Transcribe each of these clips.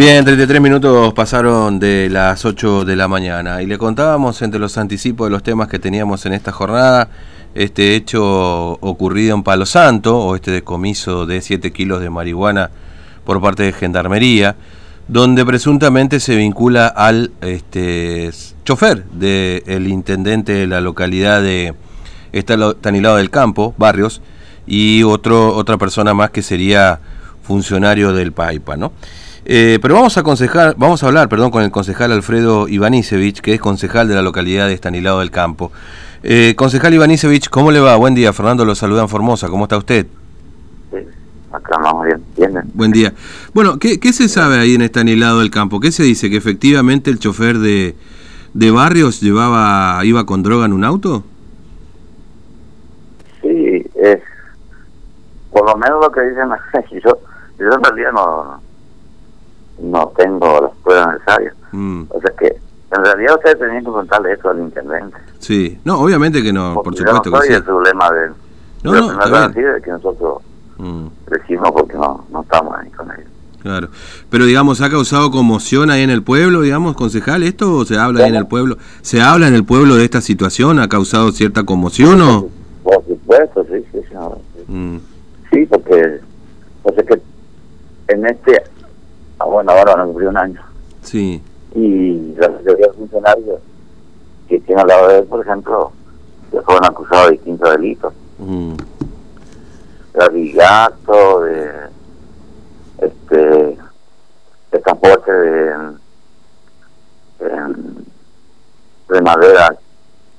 Bien, 33 minutos pasaron de las 8 de la mañana y le contábamos entre los anticipos de los temas que teníamos en esta jornada este hecho ocurrido en Palo Santo o este decomiso de 7 kilos de marihuana por parte de Gendarmería, donde presuntamente se vincula al este, chofer del intendente de la localidad de Tanilado del Campo, Barrios, y otro, otra persona más que sería funcionario del PAIPA, ¿no? Eh, pero vamos a aconsejar, vamos a hablar, perdón, con el concejal Alfredo Ivanisevich, que es concejal de la localidad de Estanilado del Campo. Eh, concejal Ivanisevich, ¿cómo le va? Buen día, Fernando lo saluda en Formosa, ¿cómo está usted? Sí, acá vamos bien, bien. Buen día. Bueno, ¿qué, ¿qué, se sabe ahí en Estanilado del Campo? ¿Qué se dice? ¿Que efectivamente el chofer de, de Barrios llevaba, iba con droga en un auto? Sí, es por lo menos lo que dicen, yo, yo en realidad no no tengo las pruebas necesarias. Mm. O sea que en realidad ustedes tenían que contarle eso al intendente. Sí, no, obviamente que no, por supuesto yo no soy el problema de No, no, no de que nosotros mm. decimos porque no, no estamos ahí con ellos. Claro, pero digamos, ¿ha causado conmoción ahí en el pueblo, digamos, concejal, esto o se habla ahí en el pueblo? ¿Se habla en el pueblo de esta situación? ¿Ha causado cierta conmoción o...? Por supuesto, sí, sí, sí. Mm. Sí, porque, o sea que en este Ah, bueno, ahora van a cumplir un año. Sí. Y la mayoría de funcionarios que tienen al lado de él, por ejemplo, ya fueron acusados de distintos delitos. Mm. De abigato, de, este, de transporte de, de, madera,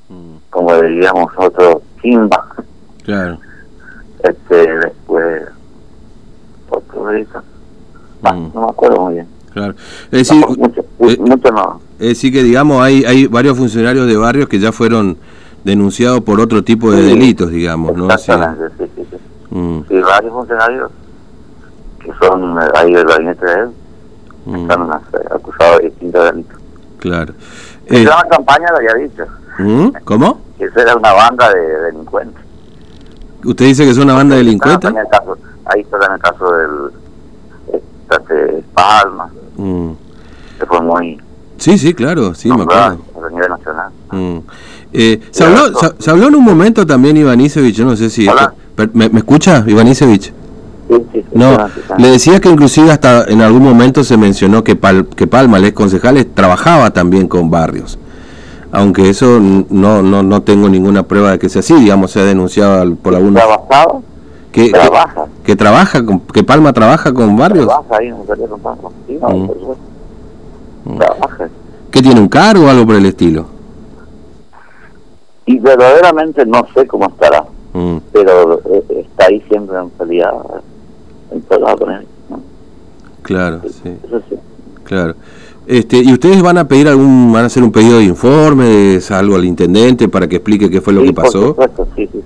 mm. como diríamos nosotros, kimba. Claro. Este, después, otro delito Mm. no me acuerdo muy bien. Claro. Es decir, mucho, eh, mucho, no. es decir que, digamos, hay, hay varios funcionarios de barrios que ya fueron denunciados por otro tipo de delitos, digamos, ¿no? Exactamente, sí, sí, sí. Mm. sí. varios funcionarios que son eh, ahí del gabinete de él mm. están eh, acusados de distintos delitos. Claro. Eh, una campaña lo había dicho. ¿Mm? ¿Cómo? Que esa era una banda de delincuentes. ¿Usted dice que es una banda de delincuentes? Ahí está en el caso del de Palma, mm. Fue muy... Sí, sí, claro, sí, me acuerdo. A nivel nacional. Mm. Eh, se, habló, se, habló en un momento también Ivanisevich, yo no sé si... ¿me, ¿Me escucha, Ivanisevich? Sí, sí, no, le decía que inclusive hasta en algún momento se mencionó que, Pal, que Palma, el ex concejal, trabajaba también con barrios. Aunque eso no, no, no tengo ninguna prueba de que sea así, digamos, se ha denunciado por algunos... ¿Trabajaba? que trabaja. Que, trabaja, con, que Palma trabaja con barrios. Trabaja ahí en con Palma. Sí, no, mm. Trabaja. ¿Que tiene un cargo o algo por el estilo? Y verdaderamente no sé cómo estará, mm. pero eh, está ahí siempre en realidad, en. Claro, sí. Eso sí. Claro. Este, ¿Y ustedes van a pedir algún, van a hacer un pedido de informes, algo al intendente para que explique qué fue lo que pasó? Por supuesto, sí. sí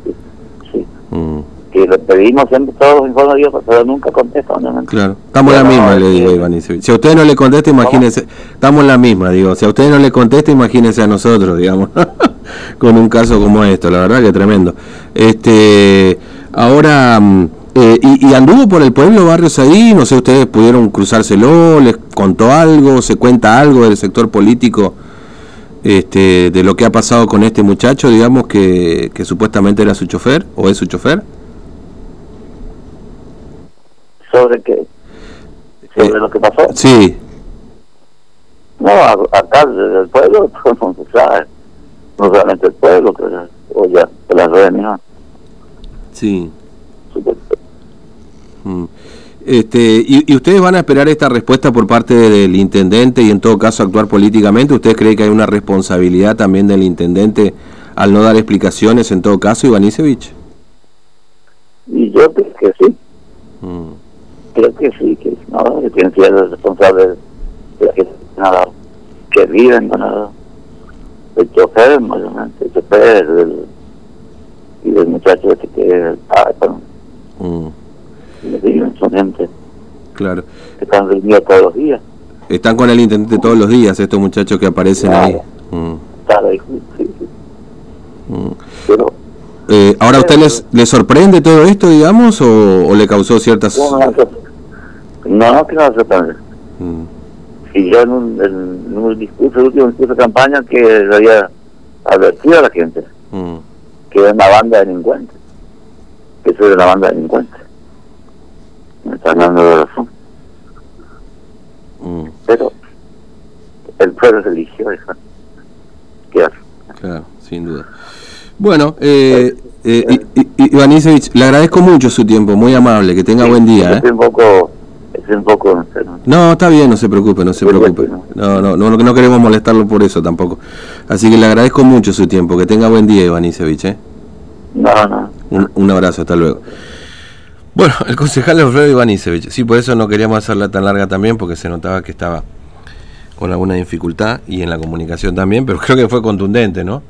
que le pedimos siempre todos los informes pero nunca contesta. Claro, estamos en la misma, le digo Iván. Si a usted no le contesta, imagínese, estamos en la misma, digo, si a usted no le contesta, imagínese a nosotros, digamos, con un caso como esto, la verdad que tremendo. Este, ahora, mm, eh, y, anduvo por el pueblo, barrios ahí, no sé, ustedes pudieron cruzárselo, les contó algo, se cuenta algo del sector político. Este, de lo que ha pasado con este muchacho, digamos, que, que supuestamente era su chofer o es su chofer? sobre qué sobre eh, lo que pasó sí no acá desde el pueblo no se sabe no solamente el pueblo que o ya de las redes mismas sí mm. Este, y, y, ustedes van a esperar esta respuesta por parte del intendente y en todo caso actuar políticamente? ¿Ustedes creen que hay una responsabilidad también del intendente al no dar explicaciones en todo caso, Ivanisevich? Y yo creo que sí. Mm creo que sí, que no, que tienen que ser responsables de la gente nada, que viven con el, el chofer, mayormente, el chofer del, y del muchacho ese que es mm. y viven, son gente claro. que están reunidos todos los días. Están con el intendente todos los días, estos muchachos que aparecen ahí. Mm. ahí, sí, sí. Mm. Pero, eh, ¿Ahora a usted les, le sorprende todo esto, digamos, o, o le causó ciertas... No, no, que no se mm. y yo en un, en un discurso, el último discurso de campaña, que le había advertido a la gente Mm. que era una banda de delincuentes, que eso era una banda de delincuentes. Me están dando la razón. Mm, Pero el pueblo se eligió eso. ¿Qué hace? claro, sin duda. Bueno, eh, eh, Isevich, le agradezco mucho su tiempo, muy amable, que tenga buen día. ¿eh? Estoy un poco, un poco, no está bien, no se preocupe, no se preocupe. No, no, no, no queremos molestarlo por eso tampoco. Así que le agradezco mucho su tiempo, que tenga buen día, Iván Isevich. ¿eh? No, no. Un, un abrazo, hasta luego. Bueno, el concejal Alfredo Ivanisevich, sí, por eso no queríamos hacerla tan larga también, porque se notaba que estaba con alguna dificultad y en la comunicación también, pero creo que fue contundente, ¿no?